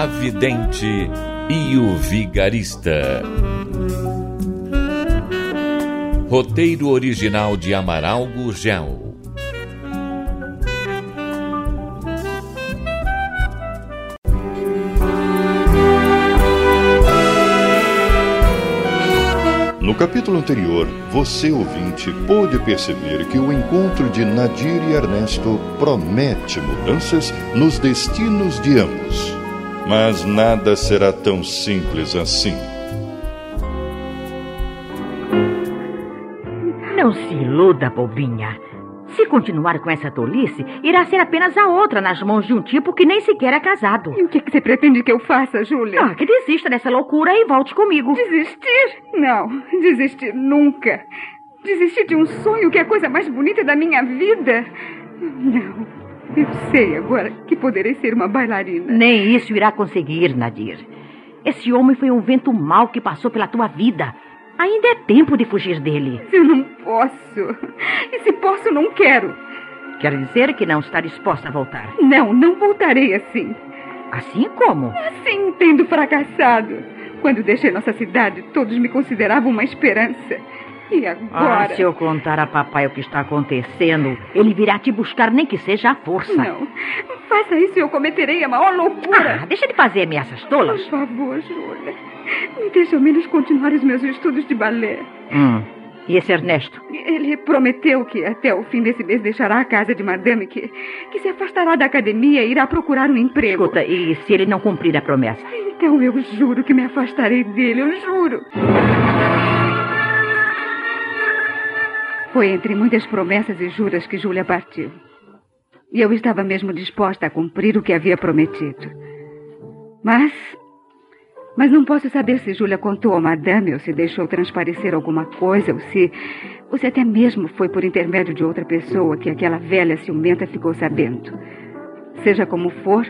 A Vidente e o Vigarista. Roteiro original de Amaral Gurgel. No capítulo anterior, você ouvinte pôde perceber que o encontro de Nadir e Ernesto promete mudanças nos destinos de ambos. Mas nada será tão simples assim. Não se iluda, bobinha. Se continuar com essa tolice, irá ser apenas a outra nas mãos de um tipo que nem sequer é casado. E o que, que você pretende que eu faça, Júlia? Ah, que desista dessa loucura e volte comigo. Desistir? Não, desistir nunca. Desistir de um sonho que é a coisa mais bonita da minha vida? Não. Eu sei agora que poderei ser uma bailarina. Nem isso irá conseguir, Nadir. Esse homem foi um vento mau que passou pela tua vida. Ainda é tempo de fugir dele. Eu não posso. E se posso, não quero. Quer dizer que não está disposta a voltar? Não, não voltarei assim. Assim como? Assim, tendo fracassado. Quando deixei nossa cidade, todos me consideravam uma esperança. E agora? Ah, se eu contar a papai o que está acontecendo, ele virá te buscar nem que seja à força. Não. Faça isso e eu cometerei a maior loucura. Ah, deixa de fazer ameaças tolas. Por favor, Júlia. Me deixe ao menos continuar os meus estudos de balé. Hum. E esse Ernesto? Ele prometeu que até o fim desse mês deixará a casa de madame, que, que se afastará da academia e irá procurar um emprego. Escuta, e se ele não cumprir a promessa? Então eu juro que me afastarei dele, eu juro. Foi entre muitas promessas e juras que Júlia partiu. E eu estava mesmo disposta a cumprir o que havia prometido. Mas. Mas não posso saber se Júlia contou a madame ou se deixou transparecer alguma coisa ou se. ou se até mesmo foi por intermédio de outra pessoa que aquela velha ciumenta ficou sabendo. Seja como for,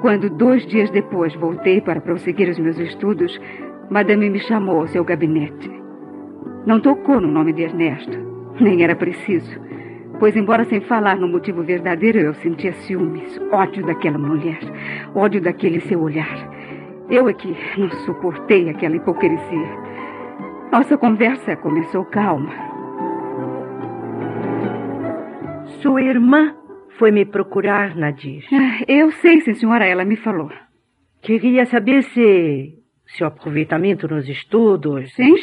quando dois dias depois voltei para prosseguir os meus estudos, madame me chamou ao seu gabinete. Não tocou no nome de Ernesto. Nem era preciso. Pois, embora sem falar no motivo verdadeiro, eu sentia ciúmes, ódio daquela mulher, ódio daquele seu olhar. Eu é que não suportei aquela hipocrisia. Nossa conversa começou calma. Sua irmã foi me procurar, Nadir. Ah, eu sei, sim, senhora, ela me falou. Queria saber se seu aproveitamento nos estudos. Sim?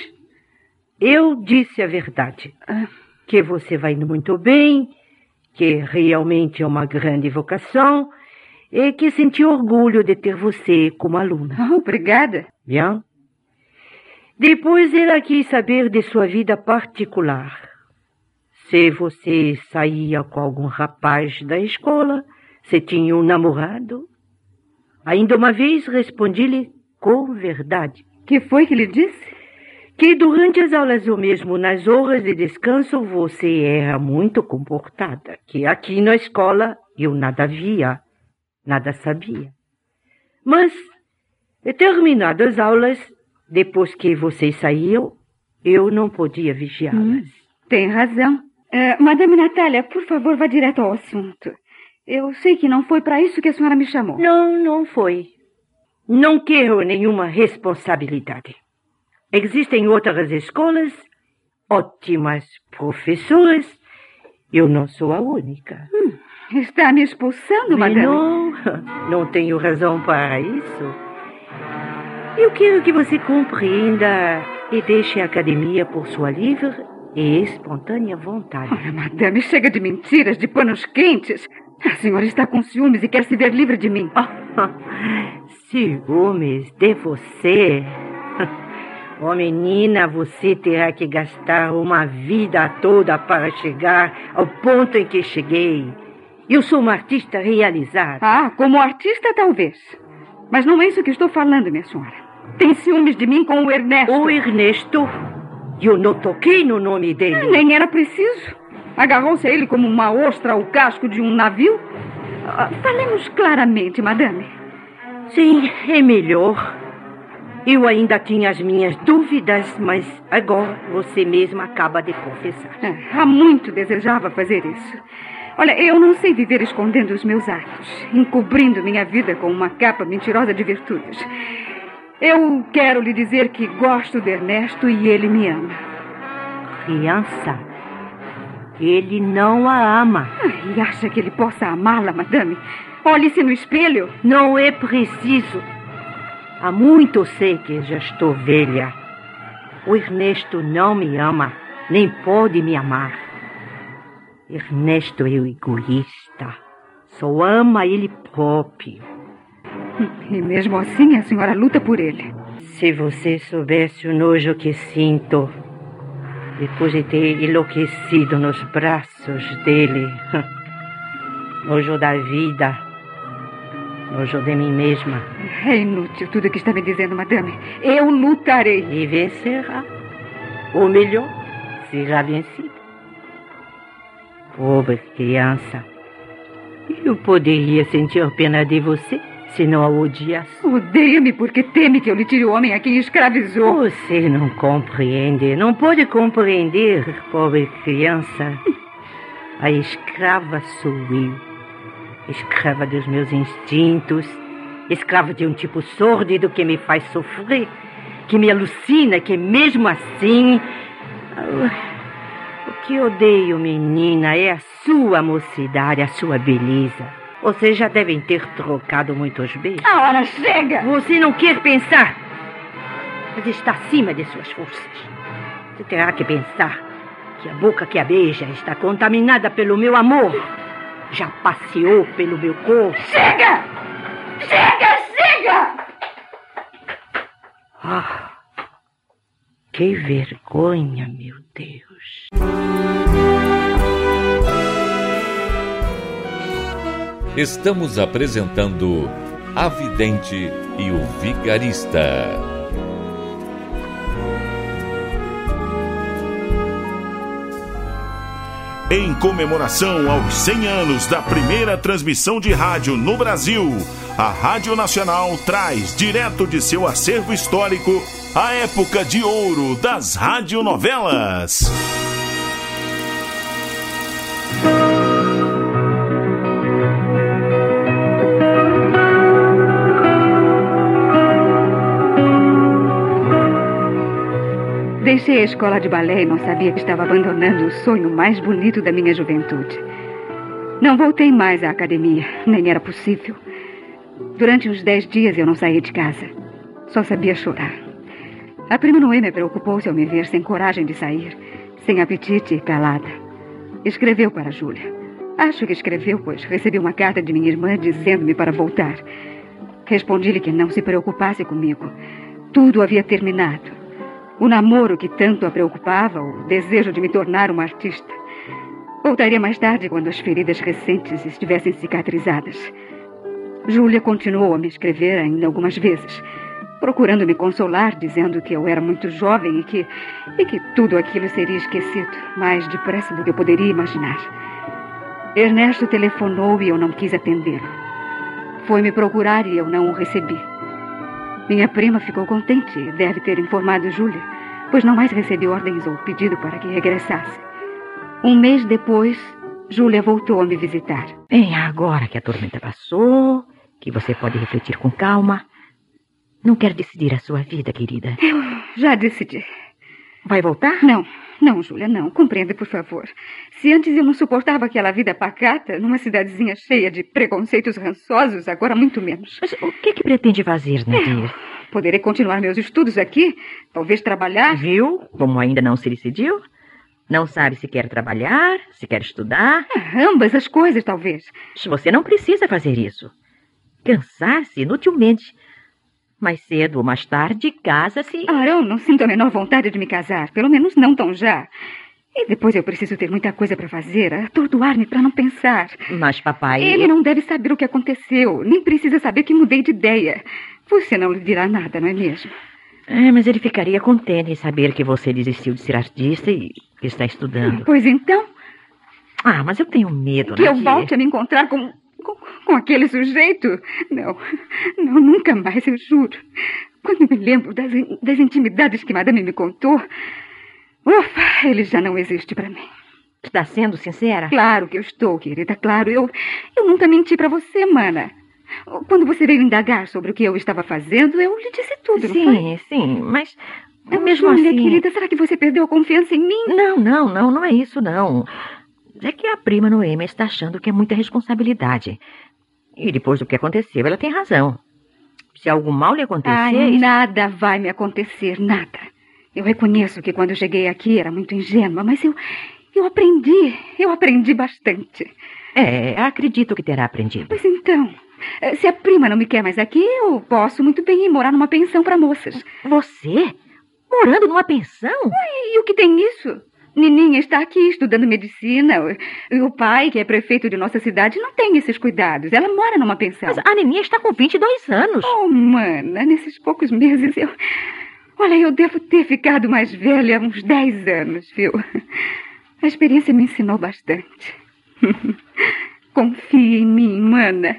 Eu disse a verdade. Ah. Que você vai indo muito bem, que realmente é uma grande vocação e que senti orgulho de ter você como aluna. Oh, obrigada. Bien. Depois ela quis saber de sua vida particular. Se você saía com algum rapaz da escola, se tinha um namorado. Ainda uma vez respondi-lhe com verdade. Que foi que lhe disse? Que durante as aulas ou mesmo nas horas de descanso você era muito comportada, que aqui na escola eu nada via, nada sabia. Mas, terminadas as aulas, depois que vocês saíam, eu não podia vigiá-las. Hum, tem razão. Uh, Madame Natália, por favor, vá direto ao assunto. Eu sei que não foi para isso que a senhora me chamou. Não, não foi. Não quero nenhuma responsabilidade. Existem outras escolas, ótimas professoras. Eu não sou a única. Hum, está me expulsando, madame? Não, não tenho razão para isso. Eu quero que você compreenda e deixe a academia por sua livre e espontânea vontade. Oh, madame, chega de mentiras, de panos quentes. A senhora está com ciúmes e quer se ver livre de mim. Ciúmes de você? Oh, menina, você terá que gastar uma vida toda para chegar ao ponto em que cheguei. Eu sou uma artista realizada. Ah, como artista, talvez. Mas não é isso que estou falando, minha senhora. Tem ciúmes de mim com o Ernesto. O Ernesto? Eu não toquei no nome dele. Ah, nem era preciso. Agarrou-se a ele como uma ostra ao casco de um navio. Ah, falemos claramente, madame. Sim, é melhor. Eu ainda tinha as minhas dúvidas, mas agora você mesma acaba de confessar. Ah, há muito desejava fazer isso. Olha, eu não sei viver escondendo os meus atos, encobrindo minha vida com uma capa mentirosa de virtudes. Eu quero lhe dizer que gosto de Ernesto e ele me ama. Criança, ele não a ama. Ah, e acha que ele possa amá-la, madame? Olhe-se no espelho. Não é preciso. Há muito sei que já estou velha. O Ernesto não me ama, nem pode me amar. Ernesto é o egoísta. Só ama ele próprio. E mesmo assim a senhora luta por ele. Se você soubesse o nojo que sinto depois de ter enlouquecido nos braços dele. Nojo da vida. Nojo de mim mesma. É inútil tudo o que está me dizendo, madame. Eu lutarei. E vencerá. Ou melhor, será vencido. Pobre criança. Eu poderia sentir pena de você se não a odiasse. Odeia-me porque teme que eu lhe tire o homem a quem escravizou. Você não compreende, não pode compreender, pobre criança. A escrava sou eu. Escrava dos meus instintos. Escrava de um tipo sórdido que me faz sofrer. Que me alucina, que mesmo assim. O que odeio, menina, é a sua mocidade, a sua beleza. Vocês já devem ter trocado muitos beijos. A hora chega! Você não quer pensar, mas está acima de suas forças. Você terá que pensar que a boca que a beija está contaminada pelo meu amor. Já passeou pelo meu corpo. Chega! Chega, chega! Ah, que vergonha, meu Deus. Estamos apresentando A Vidente e o Vigarista. Em comemoração aos 100 anos da primeira transmissão de rádio no Brasil, a Rádio Nacional traz direto de seu acervo histórico a época de ouro das radionovelas. Deixei a escola de balé e não sabia que estava abandonando o sonho mais bonito da minha juventude. Não voltei mais à academia, nem era possível. Durante uns dez dias eu não saí de casa. Só sabia chorar. A prima Noemi preocupou-se ao me ver sem coragem de sair, sem apetite e calada. Escreveu para Júlia. Acho que escreveu, pois recebi uma carta de minha irmã dizendo-me para voltar. Respondi-lhe que não se preocupasse comigo. Tudo havia terminado. O namoro que tanto a preocupava, o desejo de me tornar uma artista. Voltaria mais tarde quando as feridas recentes estivessem cicatrizadas. Júlia continuou a me escrever ainda algumas vezes, procurando me consolar, dizendo que eu era muito jovem e que, e que tudo aquilo seria esquecido mais depressa do que eu poderia imaginar. Ernesto telefonou e eu não quis atendê-lo. Foi me procurar e eu não o recebi. Minha prima ficou contente e deve ter informado Júlia, pois não mais recebi ordens ou pedido para que regressasse. Um mês depois, Júlia voltou a me visitar. Bem, agora que a tormenta passou, que você pode refletir com calma, não quer decidir a sua vida, querida? Eu já decidi. Vai voltar? Não, não, Júlia, não. Compreenda, por favor. Se antes eu não suportava aquela vida pacata, numa cidadezinha cheia de preconceitos rançosos, agora muito menos. Mas o que, que pretende fazer, Nadir? Poderei continuar meus estudos aqui, talvez trabalhar. Viu? Como ainda não se decidiu? Não sabe se quer trabalhar, se quer estudar? É, ambas as coisas, talvez. Você não precisa fazer isso. Cansar-se inutilmente. Mais cedo ou mais tarde, casa-se. Ah, eu não sinto a menor vontade de me casar. Pelo menos não tão já. E depois eu preciso ter muita coisa para fazer, atordoar-me para não pensar. Mas, papai. Ele não deve saber o que aconteceu, nem precisa saber que mudei de ideia. Você não lhe dirá nada, não é mesmo? É, mas ele ficaria contente em saber que você desistiu de ser artista e está estudando. Pois então. Ah, mas eu tenho medo, Que eu volte a me encontrar com, com, aquele sujeito? Não, não, nunca mais, eu juro. Quando me lembro das, das intimidades que Madame me contou, ufa, ele já não existe para mim. Está sendo sincera? Claro que eu estou, querida, claro. Eu, eu nunca menti para você, mana. Quando você veio indagar sobre o que eu estava fazendo, eu lhe disse tudo, sim? Sim, mas Mas, mesmo Júlia, assim... querida, será que você perdeu a confiança em mim? Não, não, não, não é isso, não. É que a prima Noêmia está achando que é muita responsabilidade. E depois do que aconteceu, ela tem razão. Se algo mal lhe acontecer... Ai, nada vai me acontecer, nada. Eu reconheço que quando cheguei aqui era muito ingênua, mas eu, eu aprendi, eu aprendi bastante. É, acredito que terá aprendido. Pois então, eh, se a prima não me quer mais aqui, eu posso muito bem ir morar numa pensão para moças. Você? Morando numa pensão? E o que tem isso? Nininha está aqui estudando medicina. E o pai, que é prefeito de nossa cidade, não tem esses cuidados. Ela mora numa pensão. Mas a Neninha está com 22 anos. Oh, mana, nesses poucos meses eu. Olha, eu devo ter ficado mais velha há uns 10 anos, viu? A experiência me ensinou bastante. Confie em mim, mana.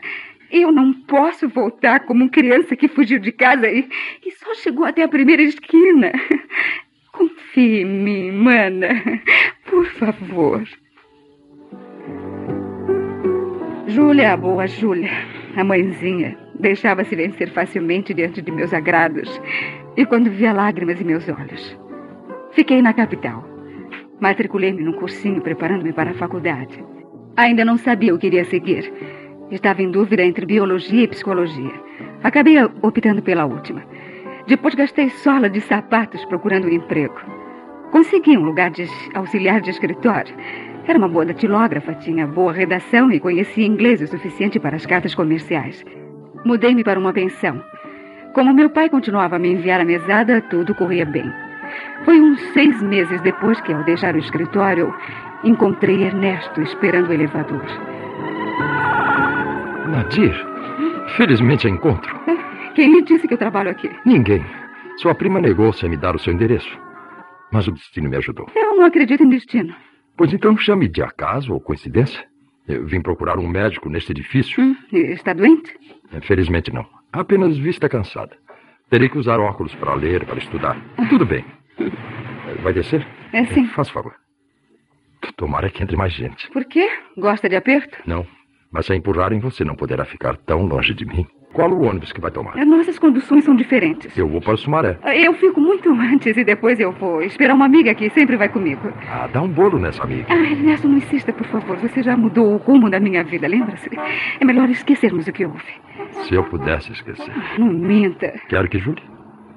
Eu não posso voltar como criança que fugiu de casa e, e só chegou até a primeira esquina. Confie em mim, mana. Por favor. Júlia, a boa Júlia, a mãezinha, deixava-se vencer facilmente diante de meus agrados e quando via lágrimas em meus olhos. Fiquei na capital. Matriculei-me num cursinho preparando-me para a faculdade. Ainda não sabia o que iria seguir. Estava em dúvida entre biologia e psicologia. Acabei optando pela última. Depois gastei sola de sapatos procurando um emprego. Consegui um lugar de auxiliar de escritório. Era uma boa datilógrafa, tinha boa redação e conhecia inglês o suficiente para as cartas comerciais. Mudei-me para uma pensão. Como meu pai continuava a me enviar a mesada, tudo corria bem. Foi uns seis meses depois que, ao deixar o escritório, encontrei Ernesto esperando o elevador. Nadir, felizmente a encontro. Quem lhe disse que eu trabalho aqui? Ninguém. Sua prima negou-se a me dar o seu endereço. Mas o destino me ajudou. Eu não acredito em destino. Pois então chame de acaso ou coincidência. Eu vim procurar um médico neste edifício. Hum, está doente? Felizmente não. Apenas vista cansada. Terei que usar óculos para ler, para estudar. Tudo bem. Vai descer? É sim. Faça favor. Tomara que entre mais gente. Por quê? Gosta de aperto? Não. Mas se a empurrarem, você não poderá ficar tão longe de mim. Qual o ônibus que vai tomar? As nossas conduções são diferentes. Eu vou para Sumaré. Eu fico muito antes e depois eu vou esperar uma amiga que sempre vai comigo. Ah, dá um bolo nessa amiga. Ah, Ernesto, não insista, por favor. Você já mudou o rumo da minha vida, lembra-se? É melhor esquecermos o que houve. Se eu pudesse esquecer. Não minta. Quero que jure.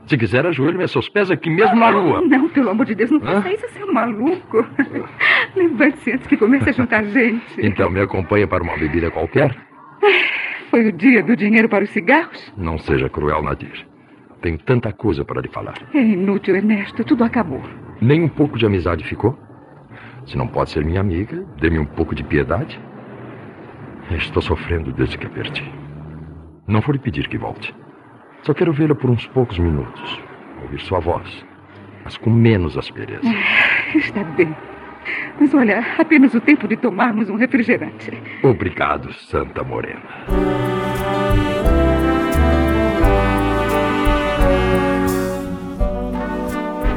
Se quiser, ajoelhe-me a seus pés aqui mesmo na rua. Não, pelo amor de Deus, não Hã? faça isso, seu maluco. Levante-se antes que comece a juntar gente. Então me acompanha para uma bebida qualquer? Foi o dia do dinheiro para os cigarros? Não seja cruel, Nadir. Tenho tanta coisa para lhe falar. É inútil, Ernesto. Tudo acabou. Nem um pouco de amizade ficou? Se não pode ser minha amiga, dê-me um pouco de piedade. Estou sofrendo desde que a perdi. Não vou lhe pedir que volte. Só quero vê-la por uns poucos minutos. Ouvir sua voz. Mas com menos aspereza. Está bem. Mas olha, apenas o tempo de tomarmos um refrigerante. Obrigado, Santa Morena.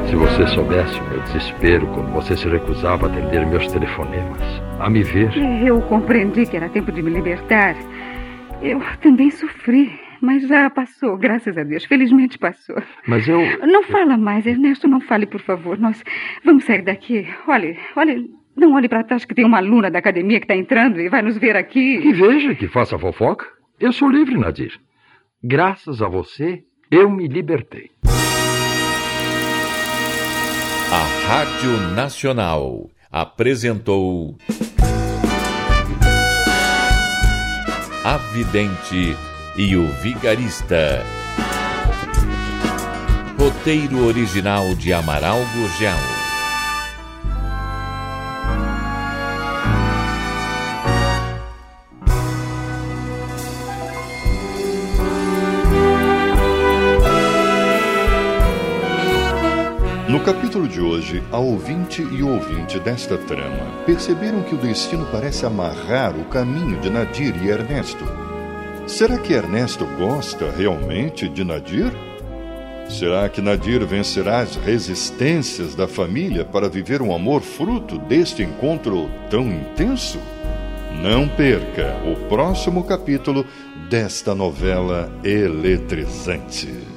Se você soubesse o meu desespero quando você se recusava a atender meus telefonemas, a me ver. Eu compreendi que era tempo de me libertar. Eu também sofri, mas já passou, graças a Deus. Felizmente passou. Mas eu. Não fala mais, Ernesto, não fale, por favor. Nós vamos sair daqui. Olhe, olhe, não olhe para trás que tem uma aluna da academia que está entrando e vai nos ver Que aqui. veja, que faça fofoca. Eu sou livre, Nadir. Graças a você, eu me libertei. A Rádio Nacional apresentou A Vidente e o Vigarista. Roteiro original de Amaral Gurgel. No capítulo de hoje, a ouvinte e o ouvinte desta trama perceberam que o destino parece amarrar o caminho de Nadir e Ernesto Será que Ernesto gosta realmente de Nadir? Será que Nadir vencerá as resistências da família para viver um amor fruto deste encontro tão intenso? Não perca o próximo capítulo desta novela eletrizante.